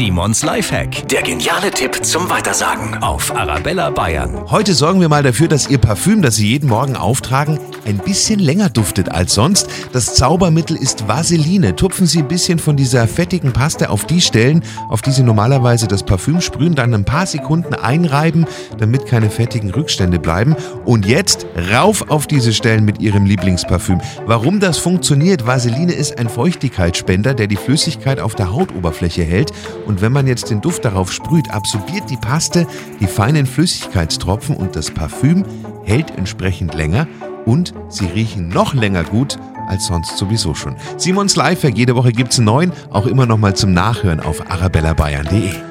Simons Lifehack. Der geniale Tipp zum Weitersagen auf Arabella Bayern. Heute sorgen wir mal dafür, dass Ihr Parfüm, das Sie jeden Morgen auftragen, ein bisschen länger duftet als sonst. Das Zaubermittel ist Vaseline. Tupfen Sie ein bisschen von dieser fettigen Paste auf die Stellen, auf die Sie normalerweise das Parfüm sprühen, dann ein paar Sekunden einreiben, damit keine fettigen Rückstände bleiben. Und jetzt rauf auf diese Stellen mit Ihrem Lieblingsparfüm. Warum das funktioniert? Vaseline ist ein Feuchtigkeitsspender, der die Flüssigkeit auf der Hautoberfläche hält. Und wenn man jetzt den Duft darauf sprüht, absorbiert die Paste die feinen Flüssigkeitstropfen und das Parfüm hält entsprechend länger und sie riechen noch länger gut als sonst sowieso schon. Simons Lifehack, jede Woche gibt's einen neuen, auch immer noch mal zum Nachhören auf arabellabayern.de.